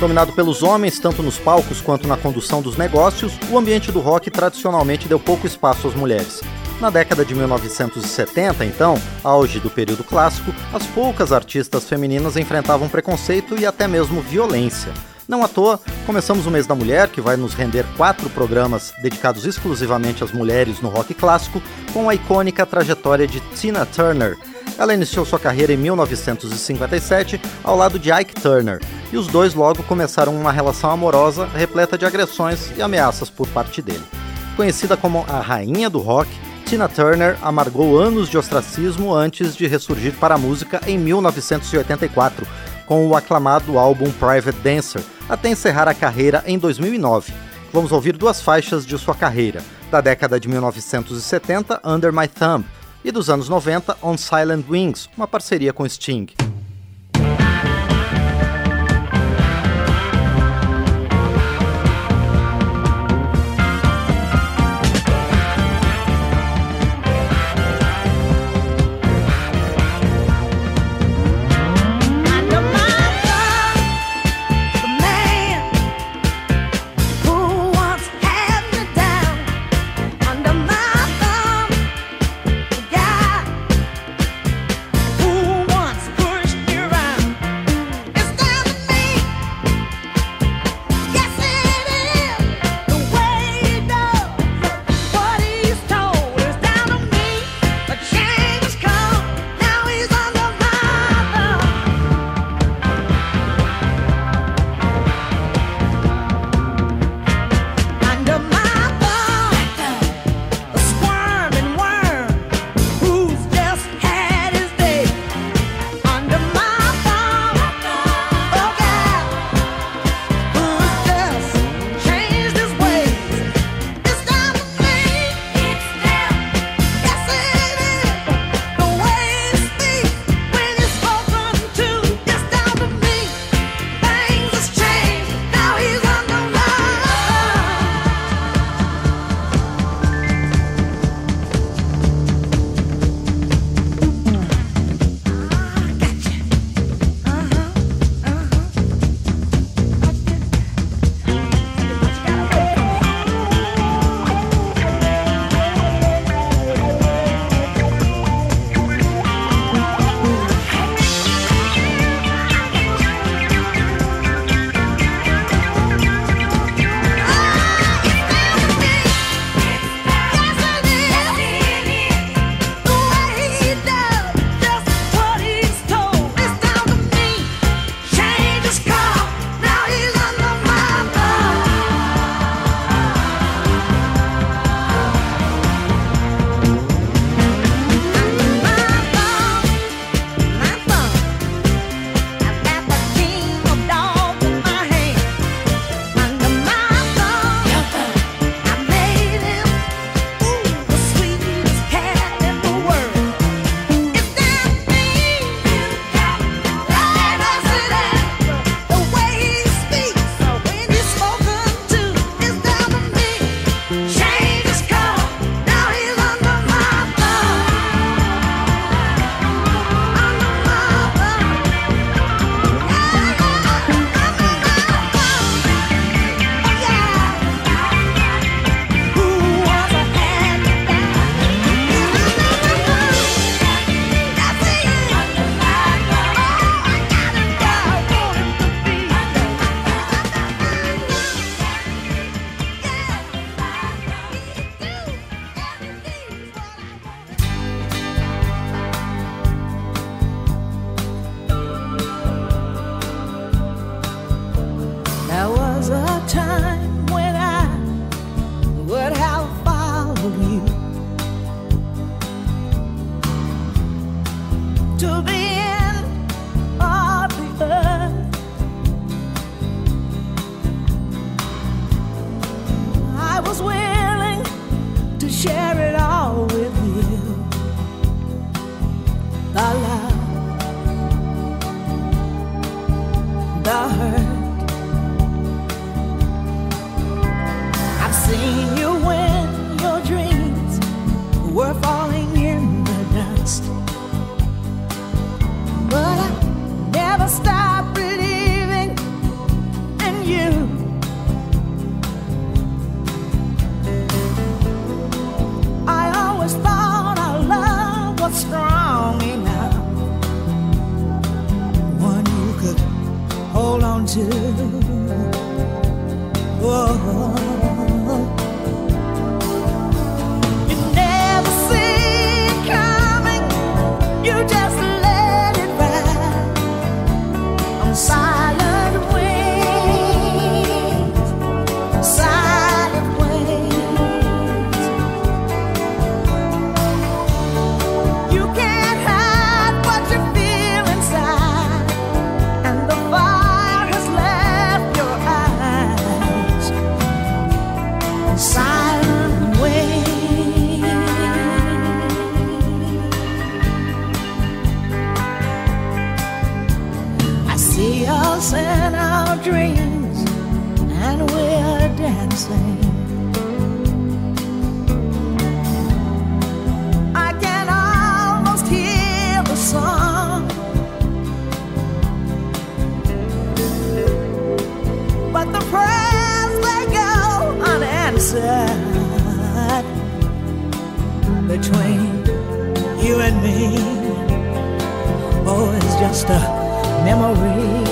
Dominado pelos homens, tanto nos palcos quanto na condução dos negócios, o ambiente do rock tradicionalmente deu pouco espaço às mulheres. Na década de 1970, então, auge do período clássico, as poucas artistas femininas enfrentavam preconceito e até mesmo violência. Não à toa, começamos o mês da mulher, que vai nos render quatro programas dedicados exclusivamente às mulheres no rock clássico, com a icônica trajetória de Tina Turner. Ela iniciou sua carreira em 1957 ao lado de Ike Turner, e os dois logo começaram uma relação amorosa repleta de agressões e ameaças por parte dele. Conhecida como a rainha do rock, Tina Turner amargou anos de ostracismo antes de ressurgir para a música em 1984, com o aclamado álbum Private Dancer, até encerrar a carreira em 2009. Vamos ouvir duas faixas de sua carreira, da década de 1970, Under My Thumb, e dos anos 90, On Silent Wings, uma parceria com Sting. seen you when your dreams were falling in the dust. But I never stopped believing in you. I always thought our love was strong enough, one you could hold on to. Whoa. just a memory.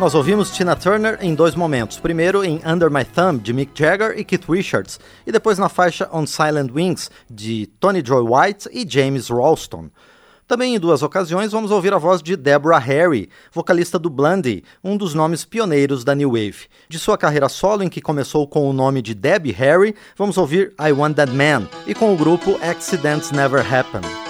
Nós ouvimos Tina Turner em dois momentos. Primeiro em Under My Thumb, de Mick Jagger e Keith Richards, e depois na faixa On Silent Wings, de Tony Joy White e James Ralston. Também em duas ocasiões vamos ouvir a voz de Deborah Harry, vocalista do Blondie, um dos nomes pioneiros da New Wave. De sua carreira solo, em que começou com o nome de Debbie Harry, vamos ouvir I Want That Man, e com o grupo Accidents Never Happen.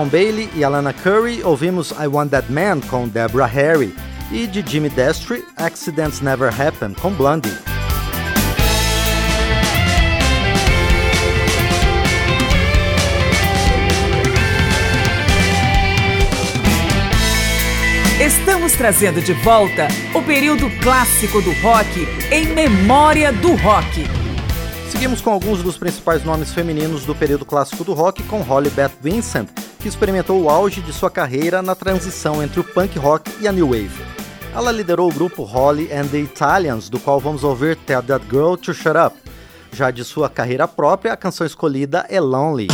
Tom Bailey e Alana Curry, ouvimos I Want That Man com Deborah Harry e de Jimmy Destry, Accidents Never Happen com Blondie. Estamos trazendo de volta o período clássico do rock em memória do rock. Seguimos com alguns dos principais nomes femininos do período clássico do rock com Holly Beth Vincent, que experimentou o auge de sua carreira na transição entre o punk rock e a new wave. Ela liderou o grupo Holly and the Italians, do qual vamos ouvir Tell That Girl to Shut Up. Já de sua carreira própria, a canção escolhida é Lonely.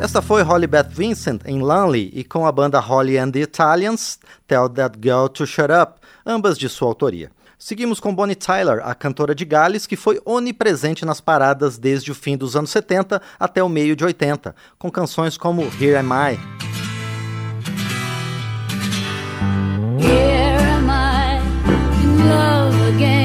Esta foi Holly Beth Vincent em Lonely e com a banda Holly and the Italians, Tell That Girl to Shut Up, ambas de sua autoria. Seguimos com Bonnie Tyler, a cantora de Gales, que foi onipresente nas paradas desde o fim dos anos 70 até o meio de 80, com canções como Here Am I. Here am I in love again,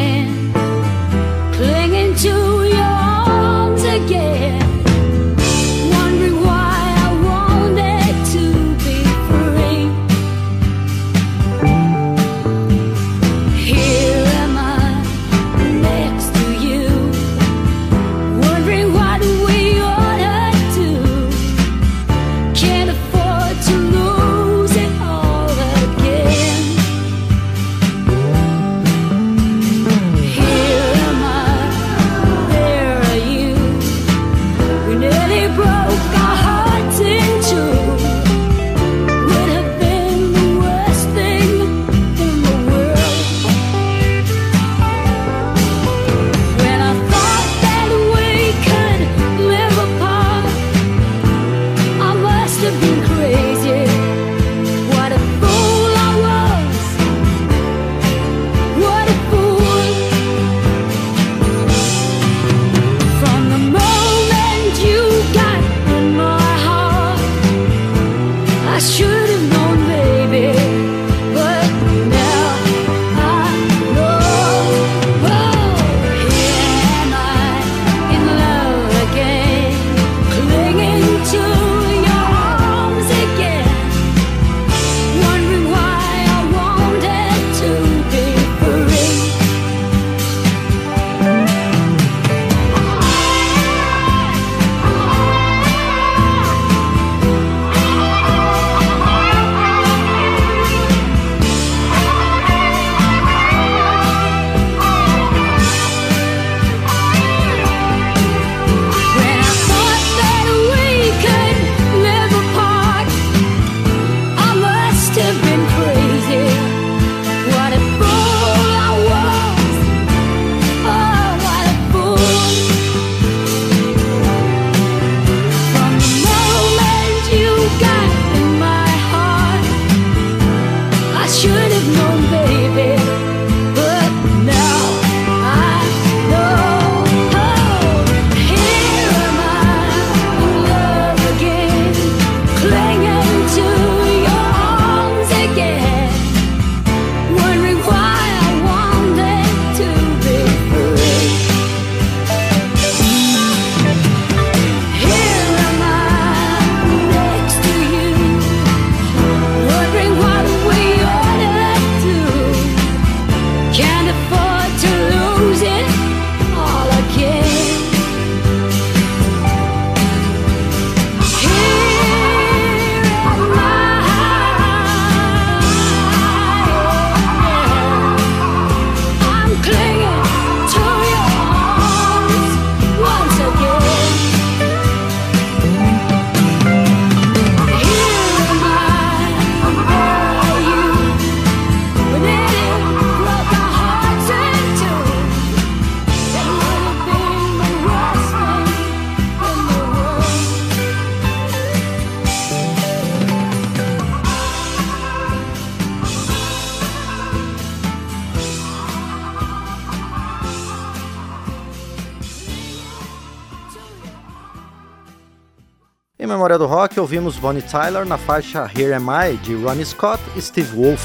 memória do rock, ouvimos Bonnie Tyler na faixa Here Am I, de Ronnie Scott e Steve Wolf.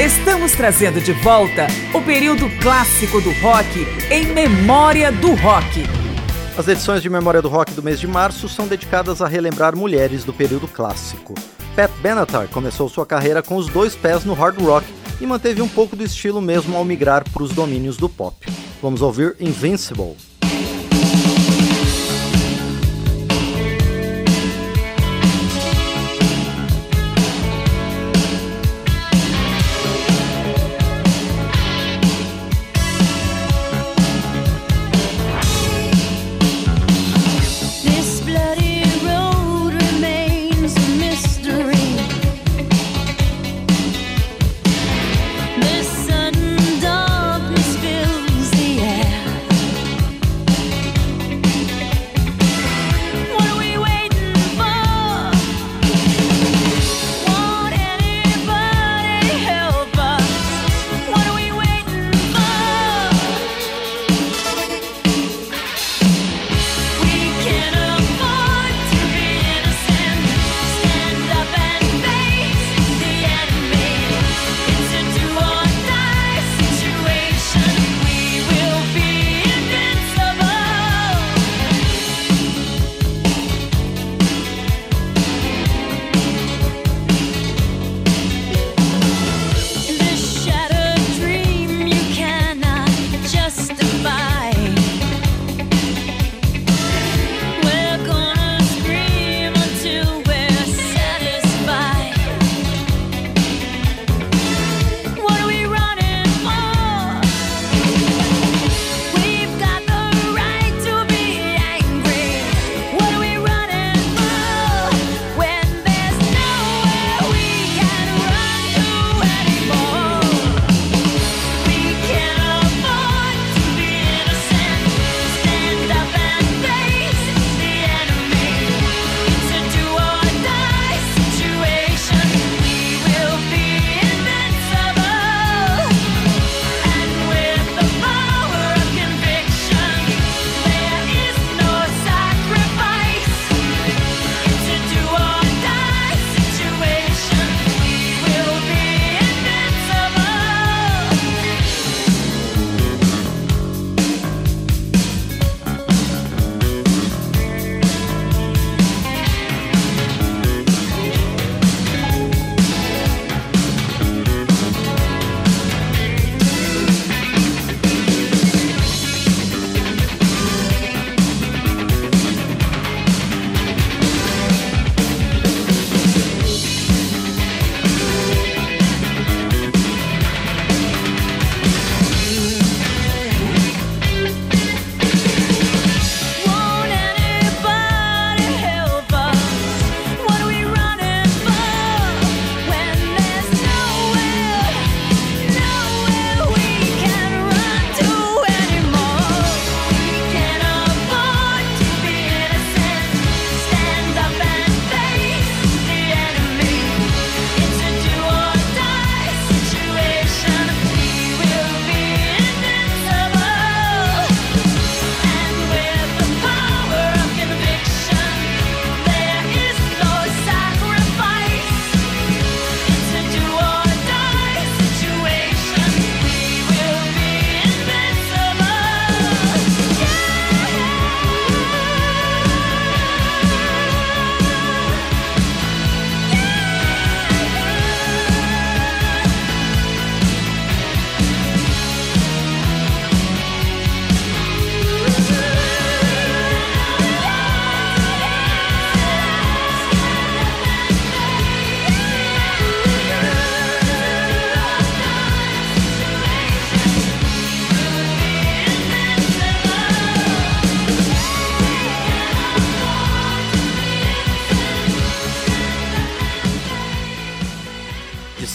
Estamos trazendo de volta o período clássico do rock em memória do rock. As edições de Memória do Rock do mês de março são dedicadas a relembrar mulheres do período clássico. Pat Benatar começou sua carreira com os dois pés no hard rock e manteve um pouco do estilo mesmo ao migrar para os domínios do pop. Vamos ouvir Invincible.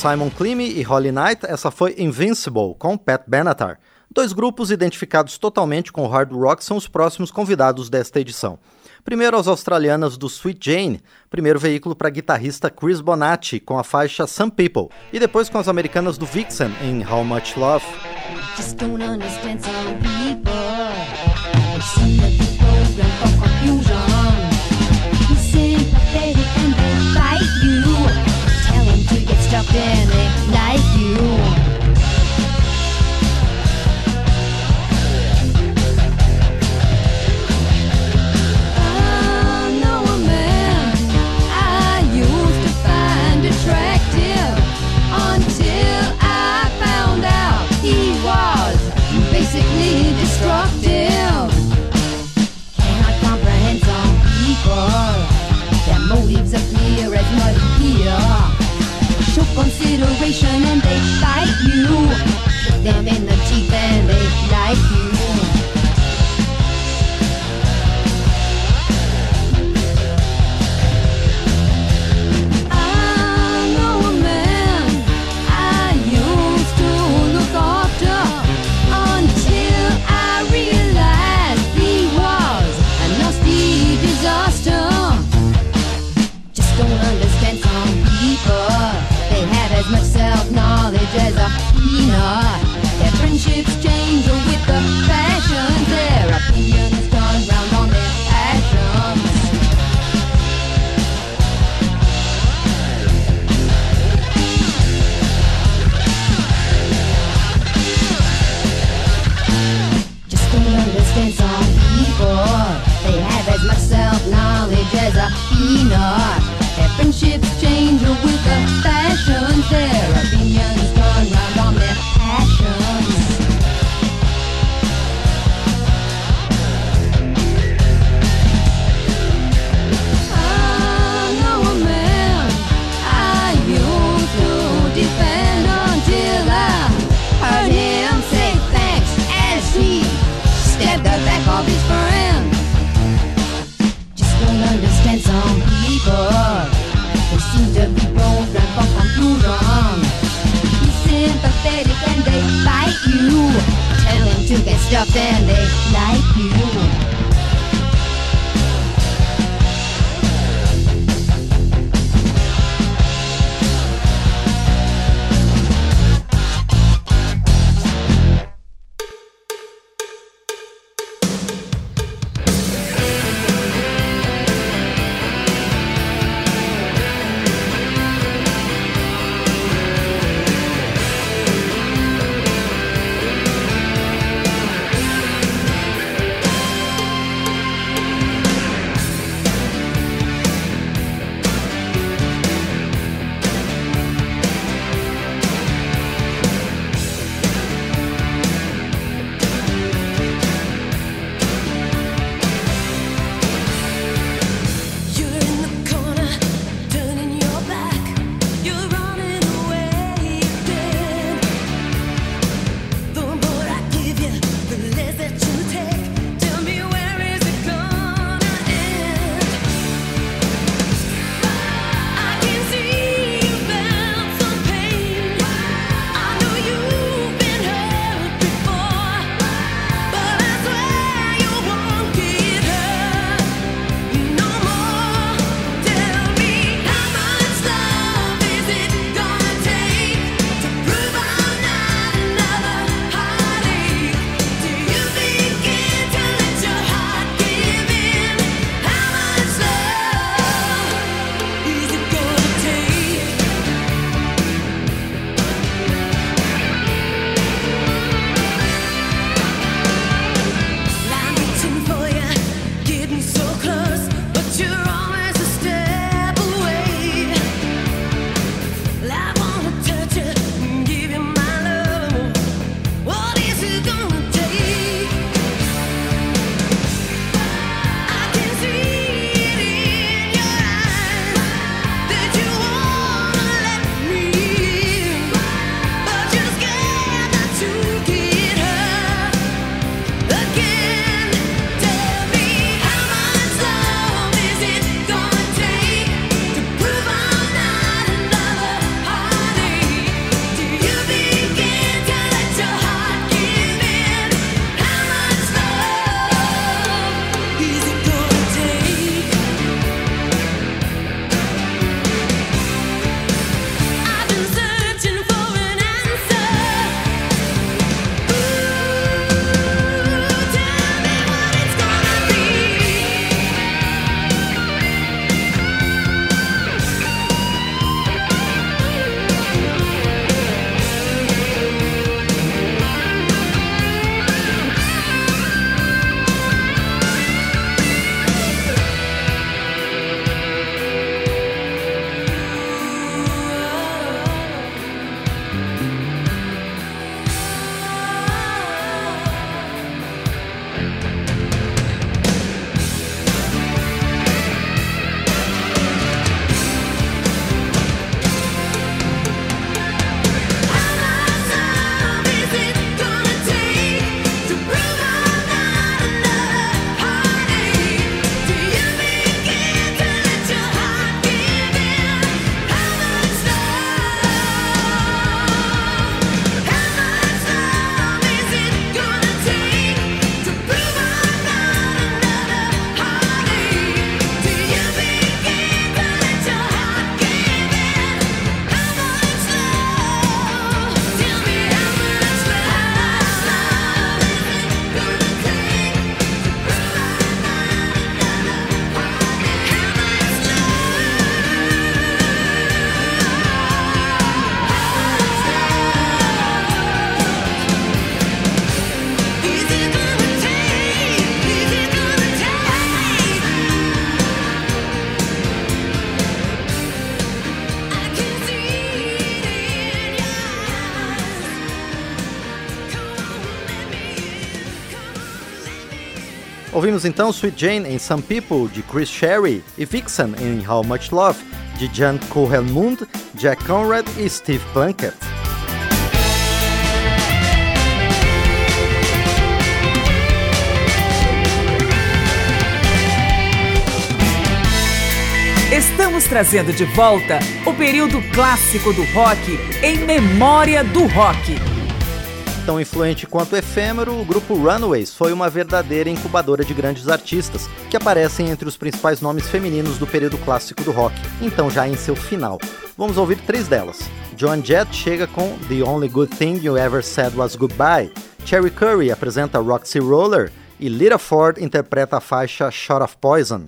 Simon Climmy e Holly Knight, essa foi Invincible, com Pat Benatar. Dois grupos identificados totalmente com hard rock são os próximos convidados desta edição. Primeiro, as australianas do Sweet Jane, primeiro veículo para guitarrista Chris Bonatti, com a faixa Some People, e depois com as americanas do Vixen, em How Much Love. up in it like you consideration and they bite you. Look them in the teeth and they like you. not. Ouvimos então Sweet Jane em Some People, de Chris Sherry, e Vixen em How Much Love, de Jan Cohelmund, Jack Conrad e Steve Plunkett. Estamos trazendo de volta o período clássico do rock em memória do rock. Tão influente quanto efêmero, o grupo Runaways foi uma verdadeira incubadora de grandes artistas que aparecem entre os principais nomes femininos do período clássico do rock, então já em seu final. Vamos ouvir três delas. Joan Jett chega com The Only Good Thing You Ever Said Was Goodbye, Cherry Curry apresenta Roxy Roller e Lita Ford interpreta a faixa Shot of Poison.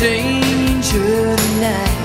danger tonight.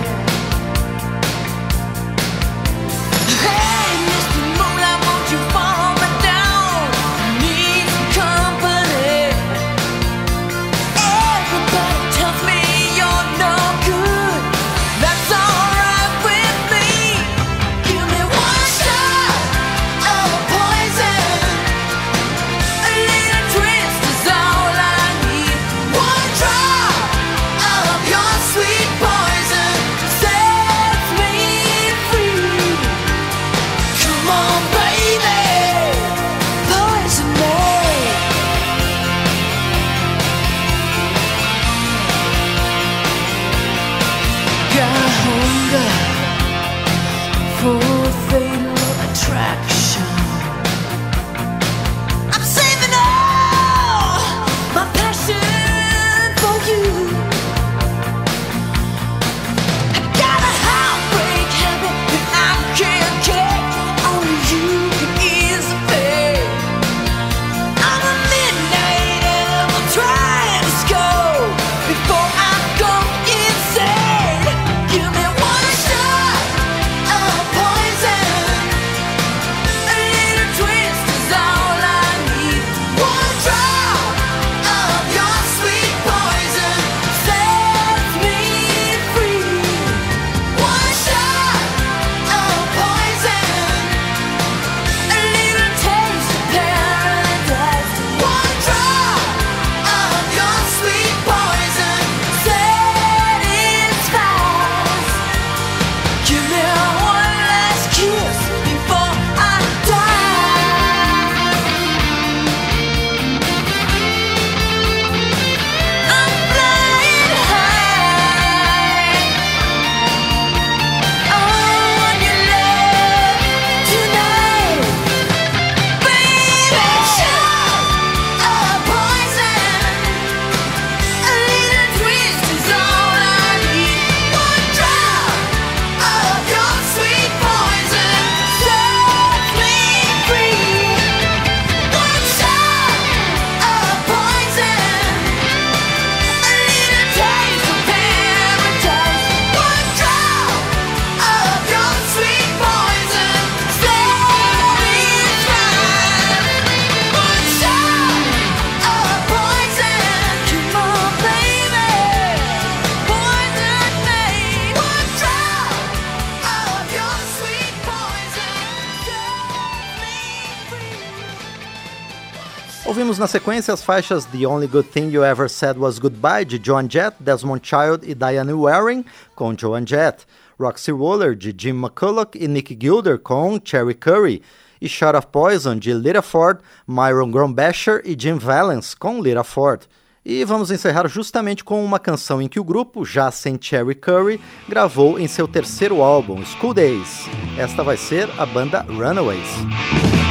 na sequência, as faixas The Only Good Thing You Ever Said Was Goodbye, de Joan Jett, Desmond Child e Diane Waring com Joan Jett. Roxy Roller, de Jim McCulloch e Nick Gilder, com Cherry Curry. E Shot of Poison, de Lita Ford, Myron Grombasher e Jim Valence, com Lita Ford. E vamos encerrar justamente com uma canção em que o grupo, já sem Cherry Curry, gravou em seu terceiro álbum, School Days. Esta vai ser a banda Runaways.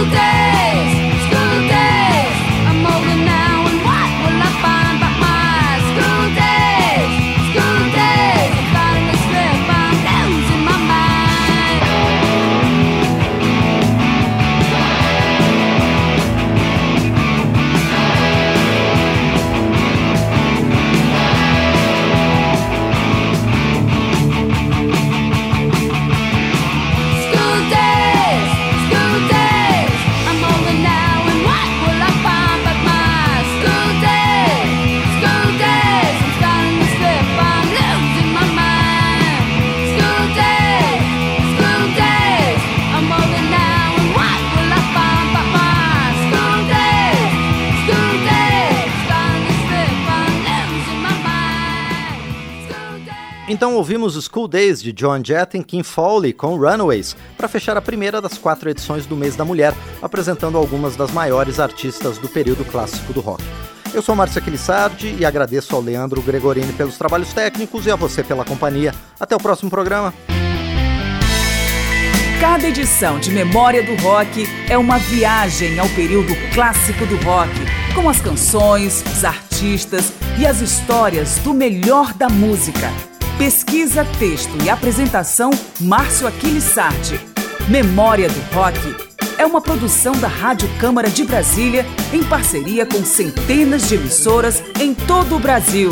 voltei. Então ouvimos School Days de John Jett e Kim Fowley com Runaways, para fechar a primeira das quatro edições do Mês da Mulher, apresentando algumas das maiores artistas do período clássico do rock. Eu sou Márcio Aquilissardi e agradeço ao Leandro Gregorini pelos trabalhos técnicos e a você pela companhia. Até o próximo programa. Cada edição de Memória do Rock é uma viagem ao período clássico do rock, com as canções, os artistas e as histórias do melhor da música. Pesquisa, texto e apresentação Márcio Aquiles Sardi. Memória do Rock é uma produção da Rádio Câmara de Brasília em parceria com centenas de emissoras em todo o Brasil.